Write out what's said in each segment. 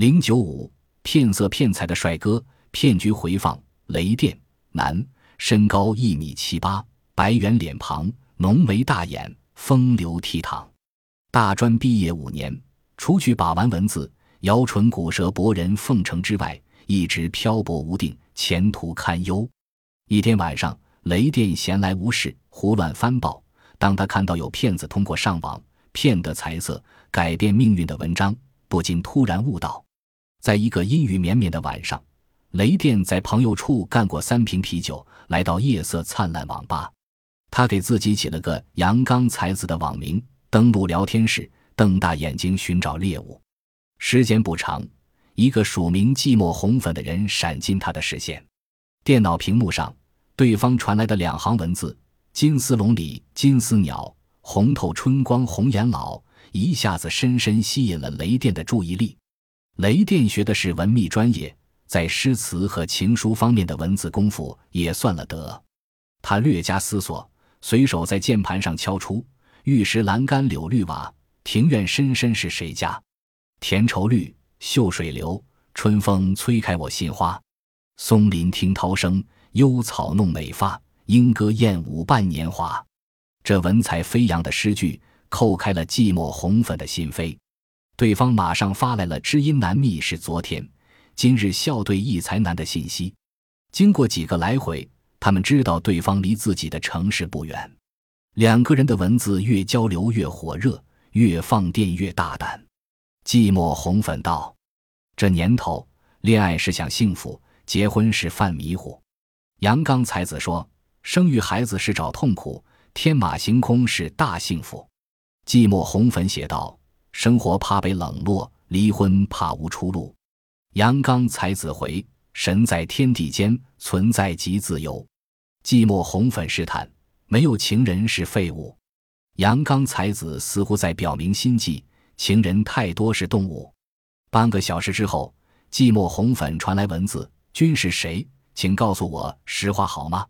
零九五骗色骗财的帅哥，骗局回放。雷电，男，身高一米七八，白圆脸庞，浓眉大眼，风流倜傥。大专毕业五年，除去把玩文字、摇唇鼓舌博人奉承之外，一直漂泊无定，前途堪忧。一天晚上，雷电闲来无事，胡乱翻报。当他看到有骗子通过上网骗得财色、改变命运的文章，不禁突然悟道：在一个阴雨绵绵的晚上。雷电在朋友处干过三瓶啤酒，来到夜色灿烂网吧。他给自己起了个“阳刚才子”的网名，登录聊天室，瞪大眼睛寻找猎物。时间不长，一个署名“寂寞红粉”的人闪进他的视线。电脑屏幕上，对方传来的两行文字：“金丝笼里金丝鸟，红透春光红颜老”，一下子深深吸引了雷电的注意力。雷电学的是文秘专业。在诗词和情书方面的文字功夫也算了得。他略加思索，随手在键盘上敲出：“玉石栏杆柳绿瓦，庭院深深是谁家？田畴绿，秀水流，春风催开我心花。松林听涛声，幽草弄美发，莺歌燕舞伴年华。”这文采飞扬的诗句扣开了寂寞红粉的心扉。对方马上发来了“知音难觅是昨天。”今日笑对一才难的信息，经过几个来回，他们知道对方离自己的城市不远。两个人的文字越交流越火热，越放电越大胆。寂寞红粉道：“这年头，恋爱是想幸福，结婚是犯迷糊。”阳刚才子说：“生育孩子是找痛苦，天马行空是大幸福。”寂寞红粉写道：“生活怕被冷落，离婚怕无出路。”阳刚才子回：“神在天地间，存在即自由。”寂寞红粉试探：“没有情人是废物。”阳刚才子似乎在表明心迹：“情人太多是动物。”半个小时之后，寂寞红粉传来文字：“君是谁？请告诉我实话好吗？”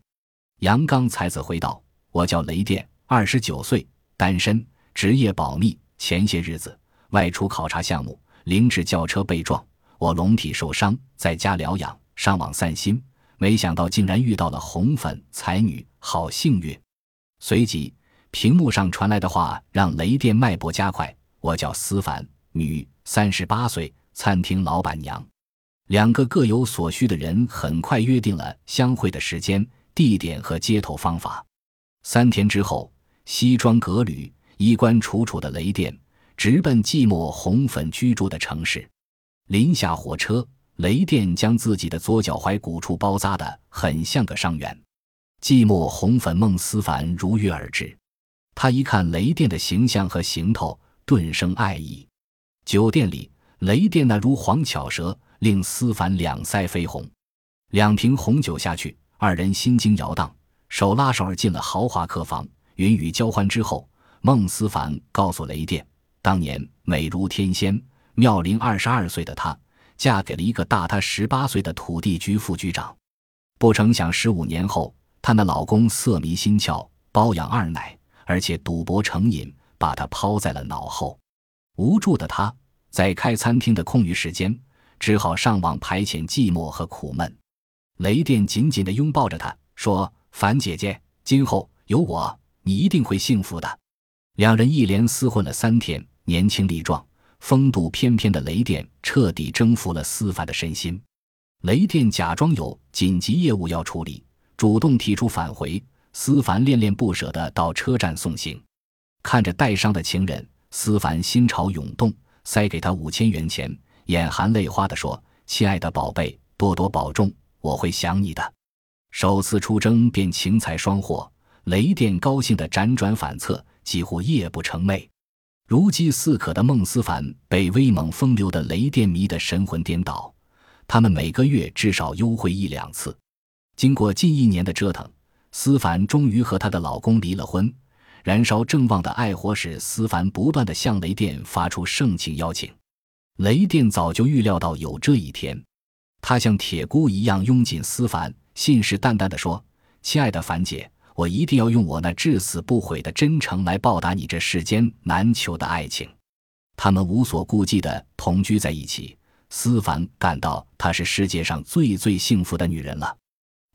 阳刚才子回道：“我叫雷电，二十九岁，单身，职业保密。前些日子外出考察项目，凌志轿车被撞。”我龙体受伤，在家疗养，上网散心，没想到竟然遇到了红粉才女，好幸运。随即，屏幕上传来的话让雷电脉搏加快。我叫思凡，女，三十八岁，餐厅老板娘。两个各有所需的人很快约定了相会的时间、地点和接头方法。三天之后，西装革履、衣冠楚楚的雷电直奔寂寞红粉居住的城市。临下火车，雷电将自己的左脚踝骨处包扎的很像个伤员。寂寞红粉孟思凡如约而至，他一看雷电的形象和行头，顿生爱意。酒店里，雷电那如黄巧舌，令思凡两腮绯红。两瓶红酒下去，二人心惊摇荡，手拉手而进了豪华客房。云雨交欢之后，孟思凡告诉雷电，当年美如天仙。妙龄二十二岁的她，嫁给了一个大她十八岁的土地局副局长。不成想，十五年后，她那老公色迷心窍，包养二奶，而且赌博成瘾，把她抛在了脑后。无助的她，在开餐厅的空余时间，只好上网排遣寂寞和苦闷。雷电紧紧地拥抱着她，说：“樊姐姐，今后有我，你一定会幸福的。”两人一连厮混了三天，年轻力壮。风度翩翩的雷电彻底征服了思凡的身心。雷电假装有紧急业务要处理，主动提出返回。思凡恋恋不舍地到车站送行，看着带伤的情人，思凡心潮涌动，塞给他五千元钱，眼含泪花地说：“亲爱的宝贝，多多保重，我会想你的。”首次出征便情财双获，雷电高兴得辗转反侧，几乎夜不成寐。如饥似渴的孟思凡被威猛风流的雷电迷得神魂颠倒，他们每个月至少幽会一两次。经过近一年的折腾，思凡终于和她的老公离了婚。燃烧正旺的爱火使思凡不断的向雷电发出盛情邀请。雷电早就预料到有这一天，他像铁箍一样拥紧思凡，信誓旦旦地说：“亲爱的凡姐。”我一定要用我那至死不悔的真诚来报答你这世间难求的爱情。他们无所顾忌地同居在一起，思凡感到她是世界上最最幸福的女人了。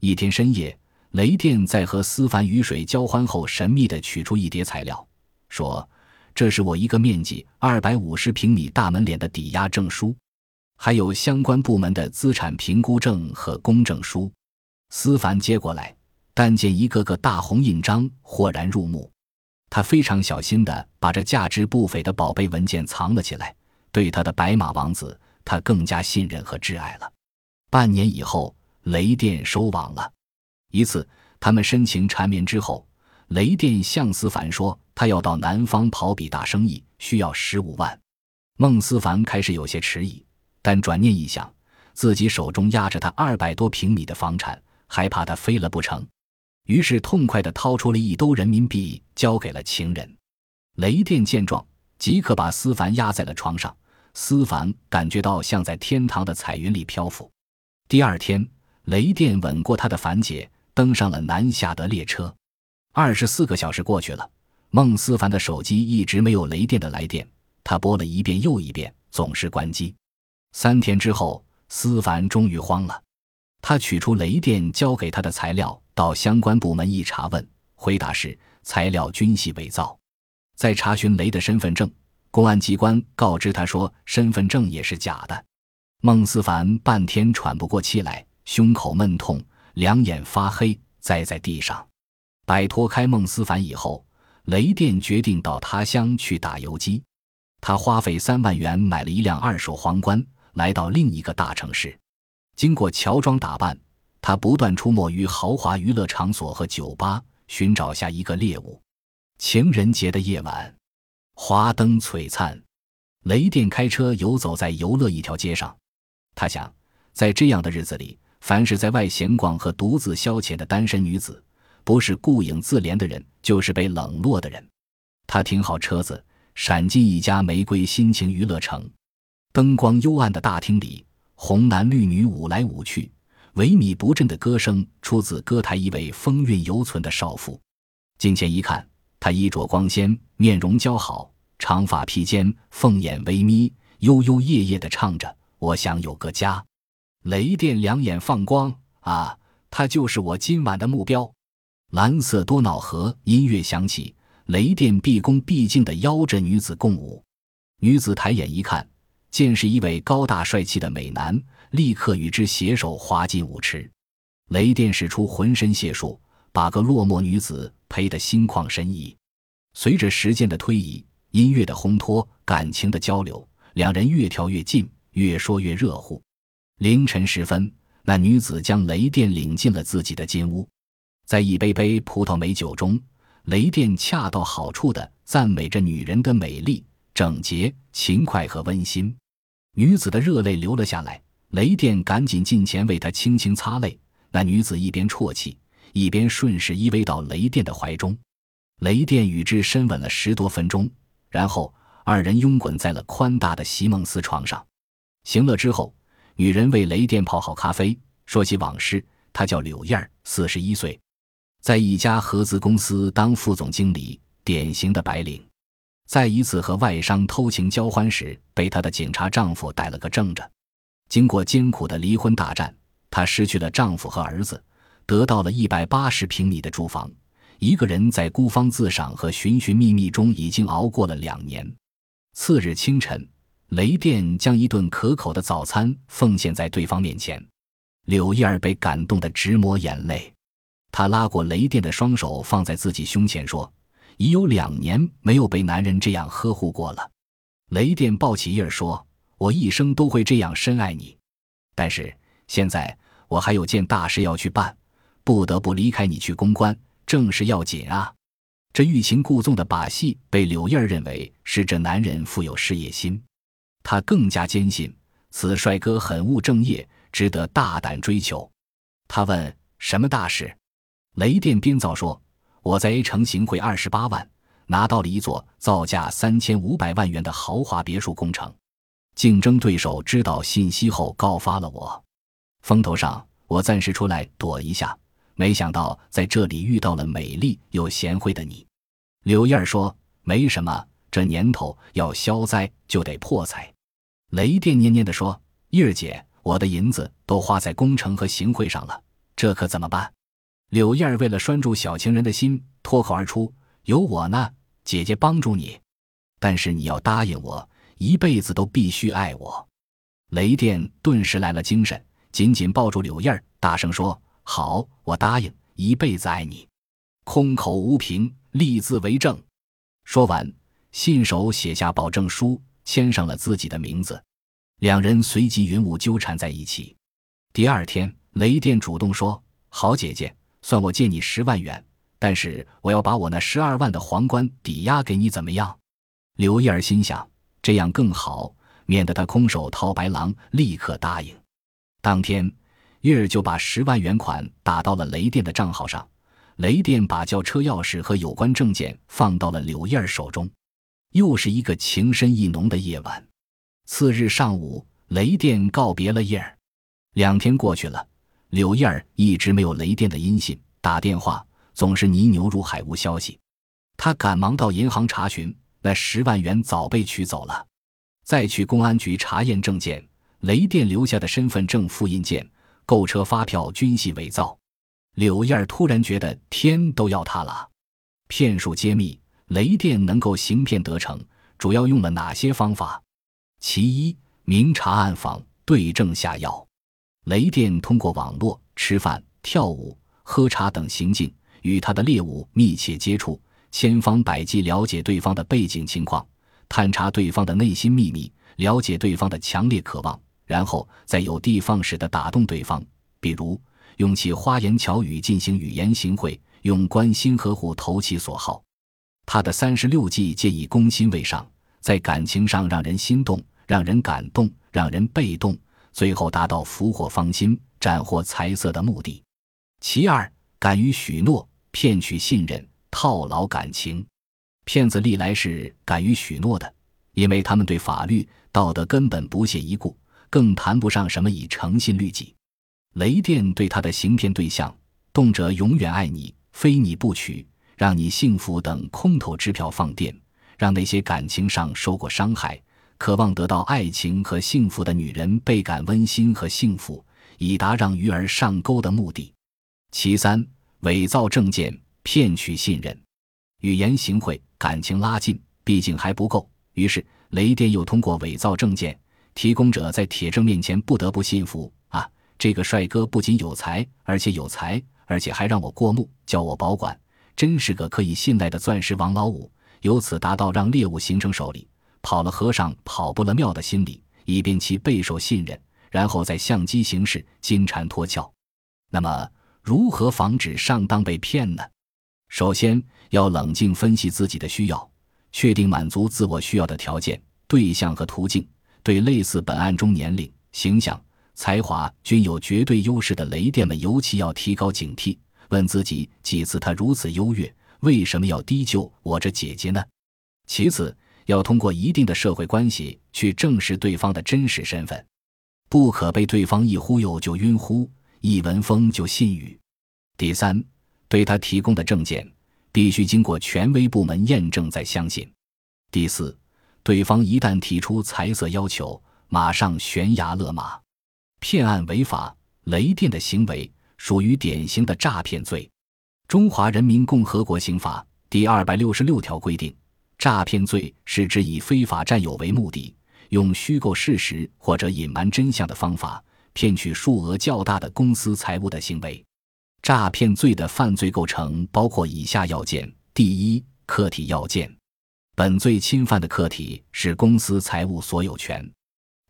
一天深夜，雷电在和思凡雨水交欢后，神秘地取出一叠材料，说：“这是我一个面积二百五十平米大门脸的抵押证书，还有相关部门的资产评估证和公证书。”思凡接过来，但见一个个大红印章，豁然入目。他非常小心地把这价值不菲的宝贝文件藏了起来，对他的白马王子，他更加信任和挚爱了。半年以后，雷电收网了。一次，他们深情缠绵之后，雷电向思凡说：“他要到南方跑笔大生意，需要十五万。”孟思凡开始有些迟疑，但转念一想，自己手中压着他二百多平米的房产，还怕他飞了不成？于是痛快地掏出了一兜人民币，交给了情人。雷电见状，即刻把思凡压在了床上。思凡感觉到像在天堂的彩云里漂浮。第二天，雷电吻过他的樊姐，登上了南下的列车。二十四个小时过去了，孟思凡的手机一直没有雷电的来电，他拨了一遍又一遍，总是关机。三天之后，思凡终于慌了，他取出雷电交给他的材料。到相关部门一查问，回答是材料均系伪造。再查询雷的身份证，公安机关告知他说身份证也是假的。孟思凡半天喘不过气来，胸口闷痛，两眼发黑，栽在地上。摆脱开孟思凡以后，雷电决定到他乡去打游击。他花费三万元买了一辆二手皇冠，来到另一个大城市，经过乔装打扮。他不断出没于豪华娱乐场所和酒吧，寻找下一个猎物。情人节的夜晚，华灯璀璨，雷电开车游走在游乐一条街上。他想，在这样的日子里，凡是在外闲逛和独自消遣的单身女子，不是顾影自怜的人，就是被冷落的人。他停好车子，闪进一家玫瑰心情娱乐城。灯光幽暗的大厅里，红男绿女舞来舞去。萎靡不振的歌声出自歌台一位风韵犹存的少妇。近前一看，她衣着光鲜，面容姣好，长发披肩，凤眼微眯，悠悠夜夜地唱着：“我想有个家。”雷电两眼放光啊，她就是我今晚的目标。蓝色多瑙河音乐响起，雷电毕恭毕敬地邀着女子共舞。女子抬眼一看。见是一位高大帅气的美男，立刻与之携手滑进舞池。雷电使出浑身解数，把个落寞女子陪得心旷神怡。随着时间的推移，音乐的烘托，感情的交流，两人越跳越近，越说越热乎。凌晨时分，那女子将雷电领进了自己的金屋，在一杯杯葡萄美酒中，雷电恰到好处地赞美着女人的美丽、整洁、勤快和温馨。女子的热泪流了下来，雷电赶紧近前为她轻轻擦泪。那女子一边啜泣，一边顺势依偎到雷电的怀中。雷电与之深吻了十多分钟，然后二人拥滚在了宽大的席梦思床上。行乐之后，女人为雷电泡好咖啡，说起往事。她叫柳燕儿，四十一岁，在一家合资公司当副总经理，典型的白领。在一次和外商偷情交欢时，被她的警察丈夫逮了个正着。经过艰苦的离婚大战，她失去了丈夫和儿子，得到了一百八十平米的住房。一个人在孤芳自赏和寻寻觅觅中，已经熬过了两年。次日清晨，雷电将一顿可口的早餐奉献在对方面前。柳叶儿被感动得直抹眼泪，她拉过雷电的双手，放在自己胸前说。已有两年没有被男人这样呵护过了。雷电抱起叶儿说：“我一生都会这样深爱你，但是现在我还有件大事要去办，不得不离开你去公关，正事要紧啊。”这欲擒故纵的把戏被柳叶儿认为是这男人富有事业心，他更加坚信此帅哥很务正业，值得大胆追求。他问：“什么大事？”雷电编造说。我在 A 城行贿二十八万，拿到了一座造价三千五百万元的豪华别墅工程。竞争对手知道信息后告发了我，风头上我暂时出来躲一下，没想到在这里遇到了美丽又贤惠的你。柳燕说：“没什么，这年头要消灾就得破财。”雷电念念地说：“叶儿姐，我的银子都花在工程和行贿上了，这可怎么办？”柳燕儿为了拴住小情人的心，脱口而出：“有我呢，姐姐帮助你。但是你要答应我，一辈子都必须爱我。”雷电顿时来了精神，紧紧抱住柳燕儿，大声说：“好，我答应一辈子爱你。”空口无凭，立字为证。说完，信手写下保证书，签上了自己的名字。两人随即云雾纠缠在一起。第二天，雷电主动说：“好姐姐。”算我借你十万元，但是我要把我那十二万的皇冠抵押给你，怎么样？刘燕儿心想，这样更好，免得他空手套白狼。立刻答应。当天，叶儿就把十万元款打到了雷电的账号上。雷电把轿车钥匙和有关证件放到了柳燕儿手中。又是一个情深意浓的夜晚。次日上午，雷电告别了叶儿。两天过去了。柳燕儿一直没有雷电的音信，打电话总是泥牛入海，无消息。他赶忙到银行查询，那十万元早被取走了。再去公安局查验证件，雷电留下的身份证复印件、购车发票均系伪造。柳燕突然觉得天都要塌了。骗术揭秘：雷电能够行骗得逞，主要用了哪些方法？其一，明察暗访，对症下药。雷电通过网络吃饭、跳舞、喝茶等行径，与他的猎物密切接触，千方百计了解对方的背景情况，探查对方的内心秘密，了解对方的强烈渴望，然后再有的放矢的打动对方。比如用其花言巧语进行语言行贿，用关心呵护投其所好。他的三十六计皆以攻心为上，在感情上让人心动，让人感动，让人被动。最后达到俘获芳心、斩获财色的目的。其二，敢于许诺，骗取信任，套牢感情。骗子历来是敢于许诺的，因为他们对法律、道德根本不屑一顾，更谈不上什么以诚信律己。雷电对他的行骗对象，动辄永远爱你、非你不娶、让你幸福等空头支票放电，让那些感情上受过伤害。渴望得到爱情和幸福的女人倍感温馨和幸福，以达让鱼儿上钩的目的。其三，伪造证件骗取信任，语言行贿，感情拉近，毕竟还不够。于是雷电又通过伪造证件，提供者在铁证面前不得不信服啊，这个帅哥不仅有才，而且有才，而且还让我过目，叫我保管，真是个可以信赖的钻石王老五。由此达到让猎物形成手里。跑了和尚跑不了庙的心理，以便其备受信任，然后再相机行事，金蝉脱壳。那么，如何防止上当被骗呢？首先要冷静分析自己的需要，确定满足自我需要的条件、对象和途径。对类似本案中年龄、形象、才华均有绝对优势的雷电们，尤其要提高警惕，问自己几次：他如此优越，为什么要低就我这姐姐呢？其次。要通过一定的社会关系去证实对方的真实身份，不可被对方一忽悠就晕乎，一闻风就信语。第三，对他提供的证件必须经过权威部门验证再相信。第四，对方一旦提出财色要求，马上悬崖勒马。骗案违法，雷电的行为属于典型的诈骗罪。《中华人民共和国刑法》第二百六十六条规定。诈骗罪是指以非法占有为目的，用虚构事实或者隐瞒真相的方法，骗取数额较大的公私财物的行为。诈骗罪的犯罪构成包括以下要件：第一，客体要件，本罪侵犯的客体是公司财物所有权。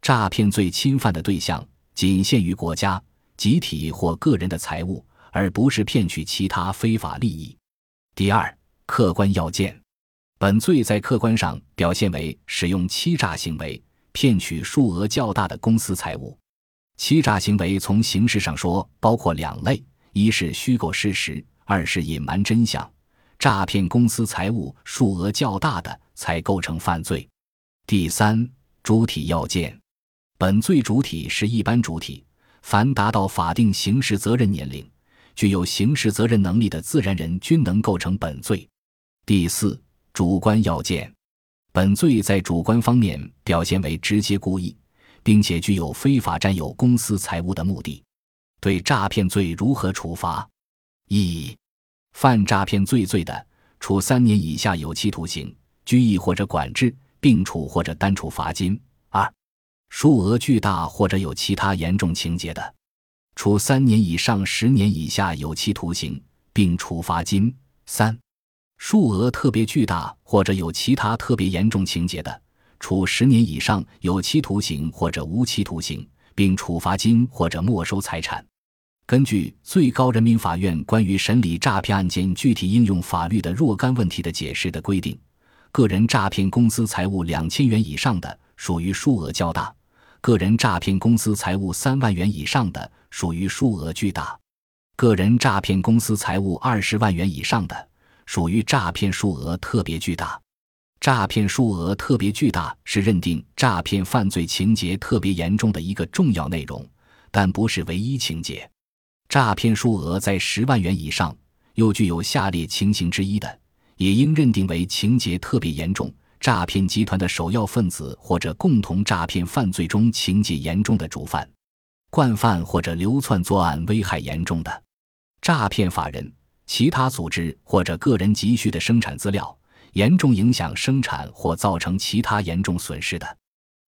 诈骗罪侵犯的对象仅限于国家、集体或个人的财物，而不是骗取其他非法利益。第二，客观要件。本罪在客观上表现为使用欺诈行为骗取数额较大的公私财物。欺诈行为从形式上说包括两类：一是虚构事实，二是隐瞒真相。诈骗公私财物数额较大的才构成犯罪。第三，主体要件。本罪主体是一般主体，凡达到法定刑事责任年龄、具有刑事责任能力的自然人均能构成本罪。第四。主观要件，本罪在主观方面表现为直接故意，并且具有非法占有公司财物的目的。对诈骗罪如何处罚？一、犯诈骗罪罪的，处三年以下有期徒刑、拘役或者管制，并处或者单处罚金；二、数额巨大或者有其他严重情节的，处三年以上十年以下有期徒刑，并处罚金；三、数额特别巨大或者有其他特别严重情节的，处十年以上有期徒刑或者无期徒刑，并处罚金或者没收财产。根据最高人民法院关于审理诈骗案件具体应用法律的若干问题的解释的规定，个人诈骗公司财物两千元以上的，属于数额较大；个人诈骗公司财物三万元以上的，属于数额巨大；个人诈骗公司财物二十万元以上的，属于诈骗数额特别巨大。诈骗数额特别巨大是认定诈骗犯罪情节特别严重的一个重要内容，但不是唯一情节。诈骗数额在十万元以上，又具有下列情形之一的，也应认定为情节特别严重、诈骗集团的首要分子或者共同诈骗犯罪中情节严重的主犯、惯犯或者流窜作案危害严重的诈骗法人、其他组织或者个人急需的生产资料，严重影响生产或造成其他严重损失的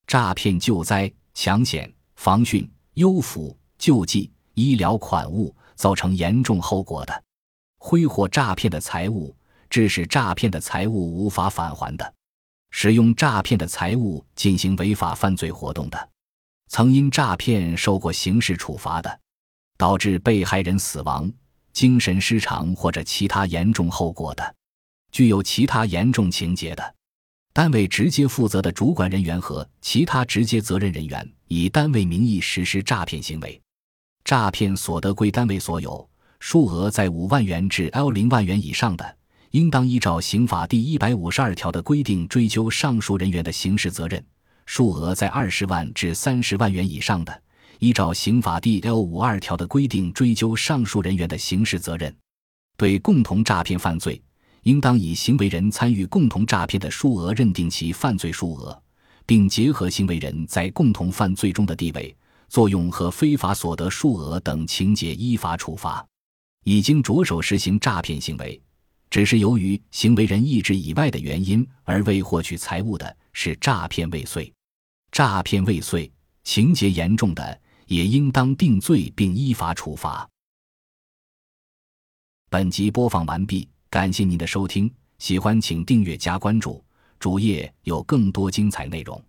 诈骗救灾、抢险、防汛、优抚、救济。医疗款物造成严重后果的，挥霍诈骗的财物，致使诈骗的财物无法返还的，使用诈骗的财物进行违法犯罪活动的，曾因诈骗受过刑事处罚的，导致被害人死亡、精神失常或者其他严重后果的，具有其他严重情节的，单位直接负责的主管人员和其他直接责任人员以单位名义实施诈骗行为。诈骗所得归单位所有，数额在五万元至 L 零万元以上的，应当依照刑法第一百五十二条的规定追究上述人员的刑事责任；数额在二十万至三十万元以上的，依照刑法第 L 五二条的规定追究上述人员的刑事责任。对共同诈骗犯罪，应当以行为人参与共同诈骗的数额认定其犯罪数额，并结合行为人在共同犯罪中的地位。作用和非法所得数额等情节依法处罚。已经着手实行诈骗行为，只是由于行为人意志以外的原因而未获取财物的，是诈骗未遂。诈骗未遂，情节严重的，也应当定罪并依法处罚。本集播放完毕，感谢您的收听，喜欢请订阅加关注，主页有更多精彩内容。